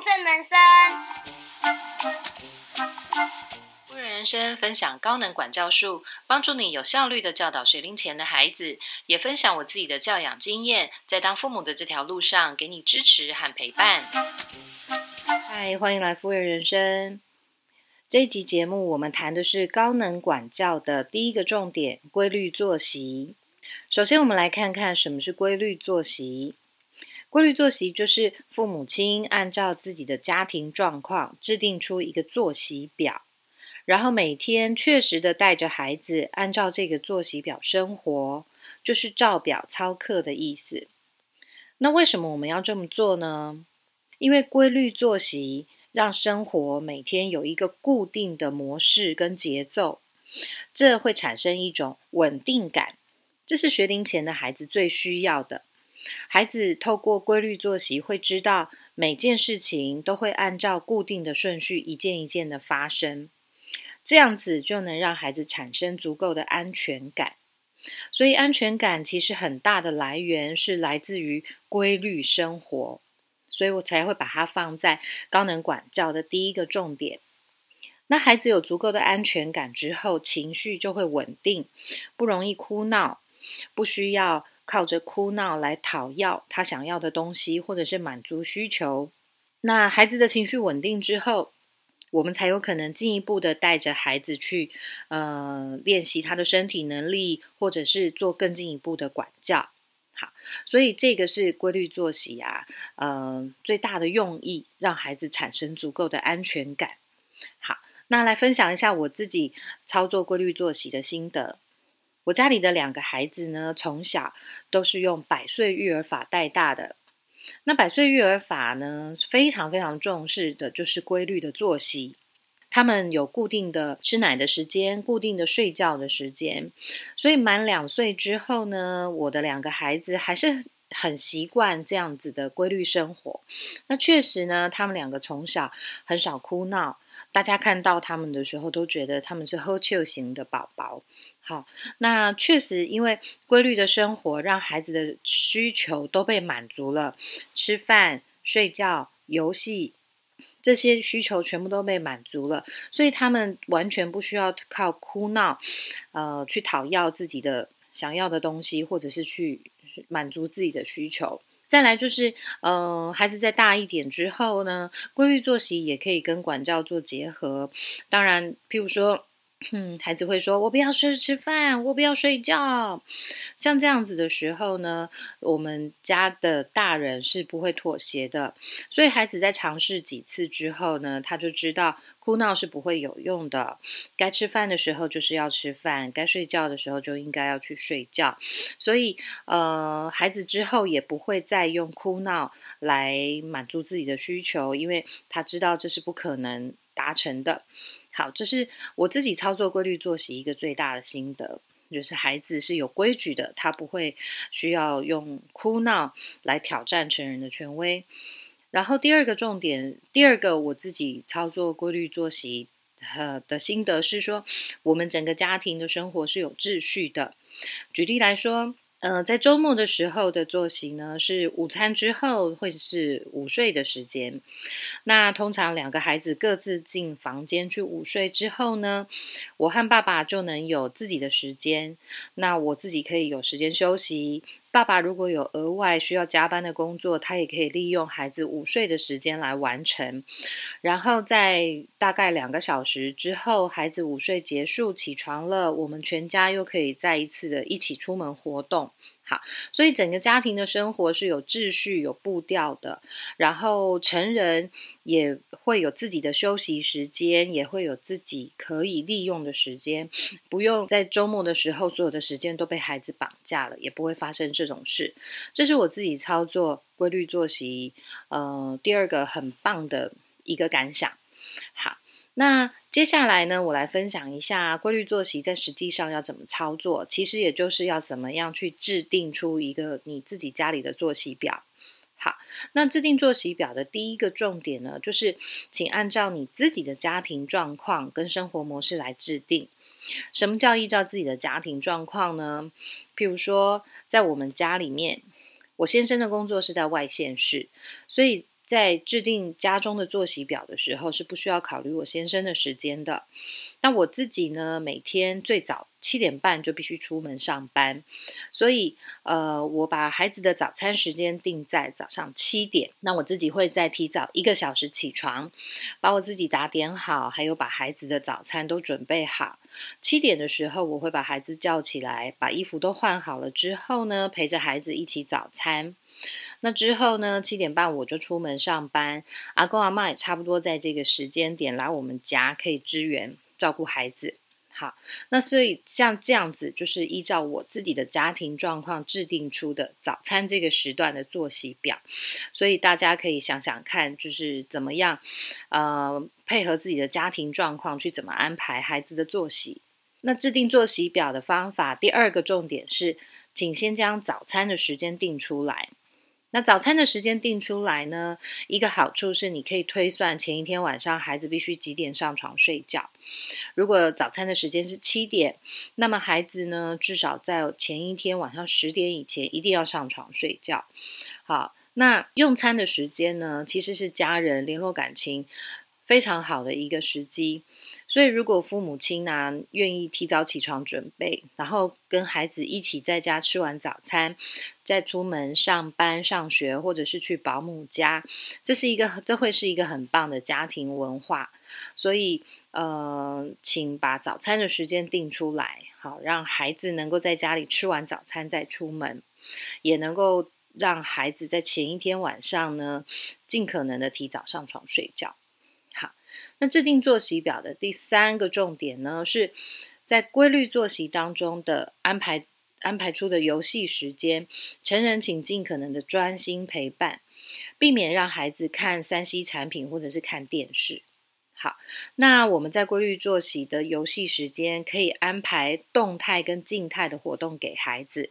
丰盛人生。富人人生分享高能管教术，帮助你有效率的教导学龄前的孩子，也分享我自己的教养经验，在当父母的这条路上给你支持和陪伴。嗨，欢迎来富人人生。这一集节目，我们谈的是高能管教的第一个重点——规律作息。首先，我们来看看什么是规律作息。规律作息就是父母亲按照自己的家庭状况制定出一个作息表，然后每天确实的带着孩子按照这个作息表生活，就是照表操课的意思。那为什么我们要这么做呢？因为规律作息。让生活每天有一个固定的模式跟节奏，这会产生一种稳定感。这是学龄前的孩子最需要的。孩子透过规律作息，会知道每件事情都会按照固定的顺序一件一件的发生，这样子就能让孩子产生足够的安全感。所以，安全感其实很大的来源是来自于规律生活。所以我才会把它放在高能管教的第一个重点。那孩子有足够的安全感之后，情绪就会稳定，不容易哭闹，不需要靠着哭闹来讨要他想要的东西，或者是满足需求。那孩子的情绪稳定之后，我们才有可能进一步的带着孩子去呃练习他的身体能力，或者是做更进一步的管教。好，所以这个是规律作息啊，呃，最大的用意让孩子产生足够的安全感。好，那来分享一下我自己操作规律作息的心得。我家里的两个孩子呢，从小都是用百岁育儿法带大的。那百岁育儿法呢，非常非常重视的就是规律的作息。他们有固定的吃奶的时间，固定的睡觉的时间，所以满两岁之后呢，我的两个孩子还是很习惯这样子的规律生活。那确实呢，他们两个从小很少哭闹，大家看到他们的时候都觉得他们是喝酒型的宝宝。好，那确实因为规律的生活，让孩子的需求都被满足了，吃饭、睡觉、游戏。这些需求全部都被满足了，所以他们完全不需要靠哭闹，呃，去讨要自己的想要的东西，或者是去满足自己的需求。再来就是，嗯，孩子再大一点之后呢，规律作息也可以跟管教做结合。当然，譬如说。嗯，孩子会说：“我不要睡吃饭，我不要睡觉。”像这样子的时候呢，我们家的大人是不会妥协的。所以孩子在尝试几次之后呢，他就知道哭闹是不会有用的。该吃饭的时候就是要吃饭，该睡觉的时候就应该要去睡觉。所以，呃，孩子之后也不会再用哭闹来满足自己的需求，因为他知道这是不可能达成的。好，这是我自己操作规律作息一个最大的心得，就是孩子是有规矩的，他不会需要用哭闹来挑战成人的权威。然后第二个重点，第二个我自己操作规律作息呃的心得是说，我们整个家庭的生活是有秩序的。举例来说。呃，在周末的时候的作息呢，是午餐之后会是午睡的时间。那通常两个孩子各自进房间去午睡之后呢，我和爸爸就能有自己的时间。那我自己可以有时间休息。爸爸如果有额外需要加班的工作，他也可以利用孩子午睡的时间来完成。然后在大概两个小时之后，孩子午睡结束起床了，我们全家又可以再一次的一起出门活动。好，所以整个家庭的生活是有秩序、有步调的。然后成人也会有自己的休息时间，也会有自己可以利用的时间，不用在周末的时候所有的时间都被孩子绑架了，也不会发生这种事。这是我自己操作规律作息，呃，第二个很棒的一个感想。好。那接下来呢，我来分享一下规律作息在实际上要怎么操作。其实也就是要怎么样去制定出一个你自己家里的作息表。好，那制定作息表的第一个重点呢，就是请按照你自己的家庭状况跟生活模式来制定。什么叫依照自己的家庭状况呢？譬如说，在我们家里面，我先生的工作是在外县市，所以。在制定家中的作息表的时候，是不需要考虑我先生的时间的。那我自己呢，每天最早七点半就必须出门上班，所以呃，我把孩子的早餐时间定在早上七点。那我自己会再提早一个小时起床，把我自己打点好，还有把孩子的早餐都准备好。七点的时候，我会把孩子叫起来，把衣服都换好了之后呢，陪着孩子一起早餐。那之后呢，七点半我就出门上班，阿公阿妈也差不多在这个时间点来我们家，可以支援。照顾孩子，好，那所以像这样子，就是依照我自己的家庭状况制定出的早餐这个时段的作息表，所以大家可以想想看，就是怎么样，呃，配合自己的家庭状况去怎么安排孩子的作息。那制定作息表的方法，第二个重点是，请先将早餐的时间定出来。那早餐的时间定出来呢？一个好处是你可以推算前一天晚上孩子必须几点上床睡觉。如果早餐的时间是七点，那么孩子呢至少在前一天晚上十点以前一定要上床睡觉。好，那用餐的时间呢，其实是家人联络感情非常好的一个时机。所以，如果父母亲呢愿意提早起床准备，然后跟孩子一起在家吃完早餐，再出门上班、上学，或者是去保姆家，这是一个，这会是一个很棒的家庭文化。所以，呃，请把早餐的时间定出来，好让孩子能够在家里吃完早餐再出门，也能够让孩子在前一天晚上呢，尽可能的提早上床睡觉。那制定作息表的第三个重点呢，是在规律作息当中的安排安排出的游戏时间。成人请尽可能的专心陪伴，避免让孩子看三 C 产品或者是看电视。好，那我们在规律作息的游戏时间，可以安排动态跟静态的活动给孩子。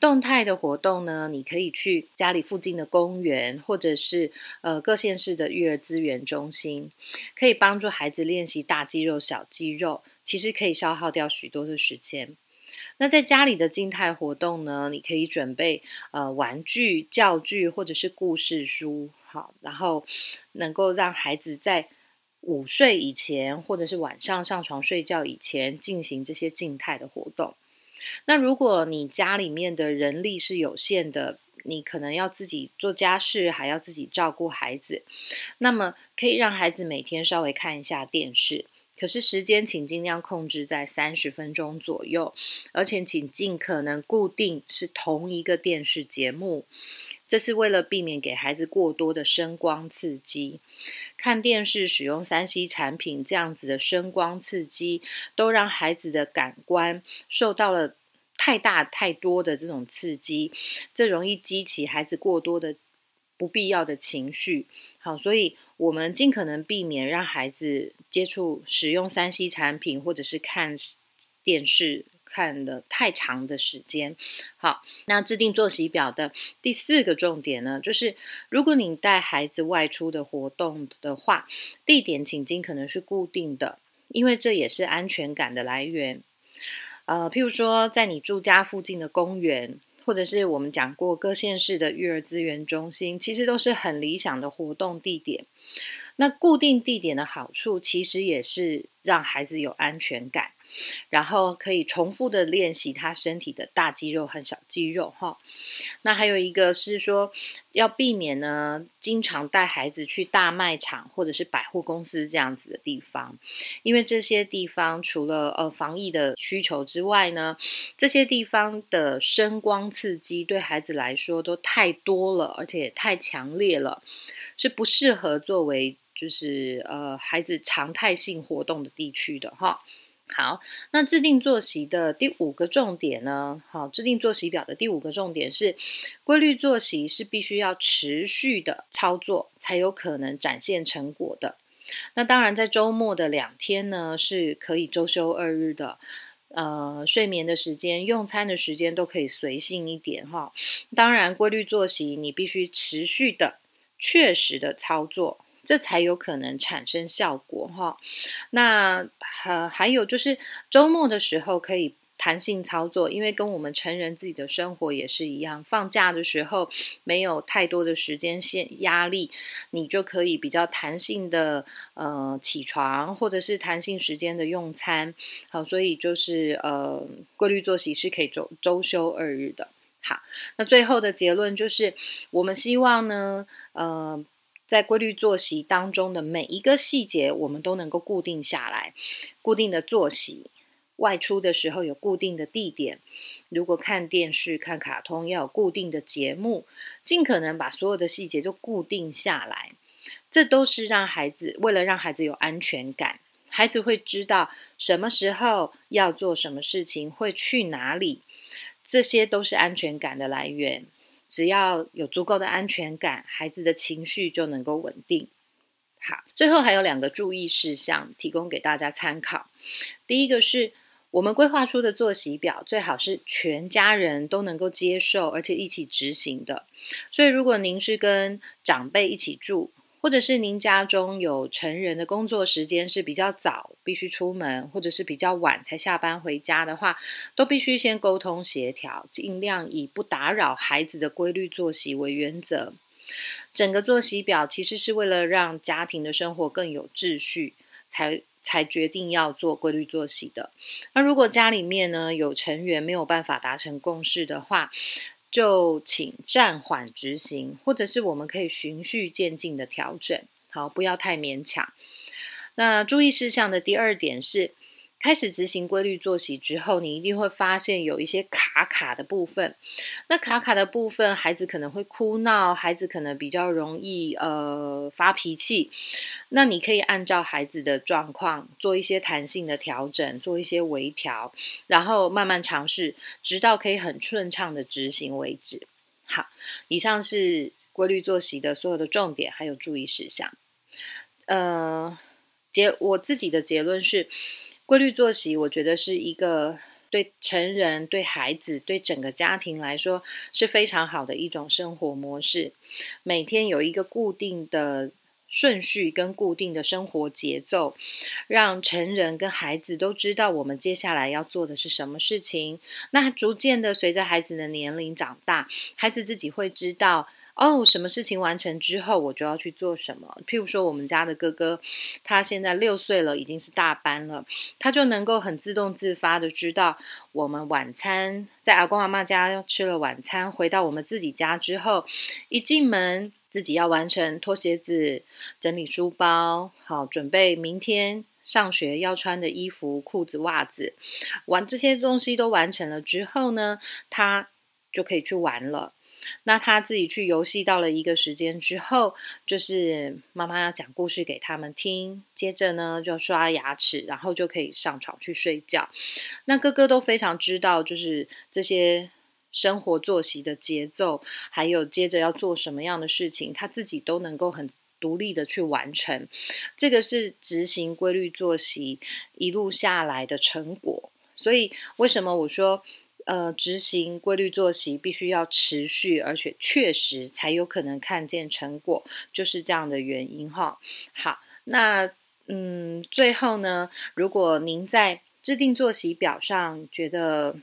动态的活动呢，你可以去家里附近的公园，或者是呃各县市的育儿资源中心，可以帮助孩子练习大肌肉、小肌肉，其实可以消耗掉许多的时间。那在家里的静态活动呢，你可以准备呃玩具、教具或者是故事书，好，然后能够让孩子在午睡以前，或者是晚上上床睡觉以前，进行这些静态的活动。那如果你家里面的人力是有限的，你可能要自己做家事，还要自己照顾孩子，那么可以让孩子每天稍微看一下电视，可是时间请尽量控制在三十分钟左右，而且请尽可能固定是同一个电视节目，这是为了避免给孩子过多的声光刺激。看电视、使用三 C 产品这样子的声光刺激，都让孩子的感官受到了太大太多的这种刺激，这容易激起孩子过多的不必要的情绪。好，所以我们尽可能避免让孩子接触、使用三 C 产品，或者是看电视。看的太长的时间，好，那制定作息表的第四个重点呢，就是如果你带孩子外出的活动的话，地点请尽可能是固定的，因为这也是安全感的来源。呃，譬如说在你住家附近的公园，或者是我们讲过各县市的育儿资源中心，其实都是很理想的活动地点。那固定地点的好处，其实也是让孩子有安全感。然后可以重复的练习他身体的大肌肉和小肌肉哈。那还有一个是说，要避免呢，经常带孩子去大卖场或者是百货公司这样子的地方，因为这些地方除了呃防疫的需求之外呢，这些地方的声光刺激对孩子来说都太多了，而且太强烈了，是不适合作为就是呃孩子常态性活动的地区的哈。好，那制定作息的第五个重点呢？好，制定作息表的第五个重点是，规律作息是必须要持续的操作才有可能展现成果的。那当然，在周末的两天呢，是可以周休二日的。呃，睡眠的时间、用餐的时间都可以随性一点哈。当然，规律作息你必须持续的、确实的操作。这才有可能产生效果哈。那还还有就是周末的时候可以弹性操作，因为跟我们成人自己的生活也是一样。放假的时候没有太多的时间限压力，你就可以比较弹性的呃起床，或者是弹性时间的用餐。好，所以就是呃规律作息是可以周周休二日的。好，那最后的结论就是，我们希望呢，呃，在规律作息当中的每一个细节，我们都能够固定下来，固定的作息。外出的时候有固定的地点，如果看电视、看卡通要有固定的节目，尽可能把所有的细节都固定下来。这都是让孩子为了让孩子有安全感，孩子会知道什么时候要做什么事情，会去哪里，这些都是安全感的来源。只要有足够的安全感，孩子的情绪就能够稳定。好，最后还有两个注意事项提供给大家参考。第一个是。我们规划出的作息表最好是全家人都能够接受，而且一起执行的。所以，如果您是跟长辈一起住，或者是您家中有成人的工作时间是比较早，必须出门，或者是比较晚才下班回家的话，都必须先沟通协调，尽量以不打扰孩子的规律作息为原则。整个作息表其实是为了让家庭的生活更有秩序，才。才决定要做规律作息的。那如果家里面呢有成员没有办法达成共识的话，就请暂缓执行，或者是我们可以循序渐进的调整，好，不要太勉强。那注意事项的第二点是。开始执行规律作息之后，你一定会发现有一些卡卡的部分。那卡卡的部分，孩子可能会哭闹，孩子可能比较容易呃发脾气。那你可以按照孩子的状况做一些弹性的调整，做一些微调，然后慢慢尝试，直到可以很顺畅的执行为止。好，以上是规律作息的所有的重点还有注意事项。呃，结我自己的结论是。规律作息，我觉得是一个对成人、对孩子、对整个家庭来说是非常好的一种生活模式。每天有一个固定的顺序跟固定的生活节奏，让成人跟孩子都知道我们接下来要做的是什么事情。那逐渐的，随着孩子的年龄长大，孩子自己会知道。哦，什么事情完成之后，我就要去做什么？譬如说，我们家的哥哥，他现在六岁了，已经是大班了，他就能够很自动自发的知道，我们晚餐在阿公阿妈家吃了晚餐，回到我们自己家之后，一进门自己要完成脱鞋子、整理书包，好准备明天上学要穿的衣服、裤子、袜子，完这些东西都完成了之后呢，他就可以去玩了。那他自己去游戏到了一个时间之后，就是妈妈要讲故事给他们听，接着呢就刷牙齿，然后就可以上床去睡觉。那哥哥都非常知道，就是这些生活作息的节奏，还有接着要做什么样的事情，他自己都能够很独立的去完成。这个是执行规律作息一路下来的成果。所以为什么我说？呃，执行规律作息必须要持续，而且确实才有可能看见成果，就是这样的原因哈。好，那嗯，最后呢，如果您在制定作息表上觉得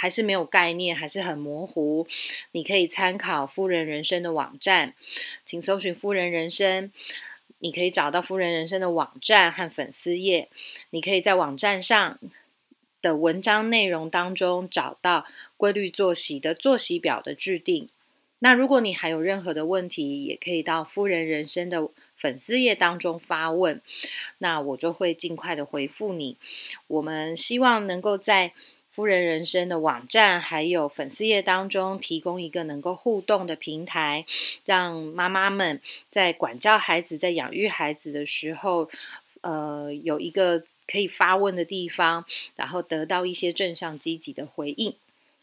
还是没有概念，还是很模糊，你可以参考夫人人生的网站，请搜寻夫人人生，你可以找到夫人人生的网站和粉丝页，你可以在网站上。的文章内容当中找到规律作息的作息表的制定。那如果你还有任何的问题，也可以到夫人人生的粉丝页当中发问，那我就会尽快的回复你。我们希望能够在夫人人生的网站还有粉丝页当中提供一个能够互动的平台，让妈妈们在管教孩子、在养育孩子的时候，呃，有一个。可以发问的地方，然后得到一些正向积极的回应。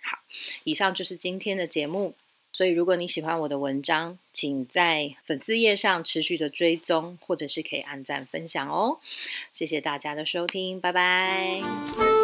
好，以上就是今天的节目。所以，如果你喜欢我的文章，请在粉丝页上持续的追踪，或者是可以按赞分享哦。谢谢大家的收听，拜拜。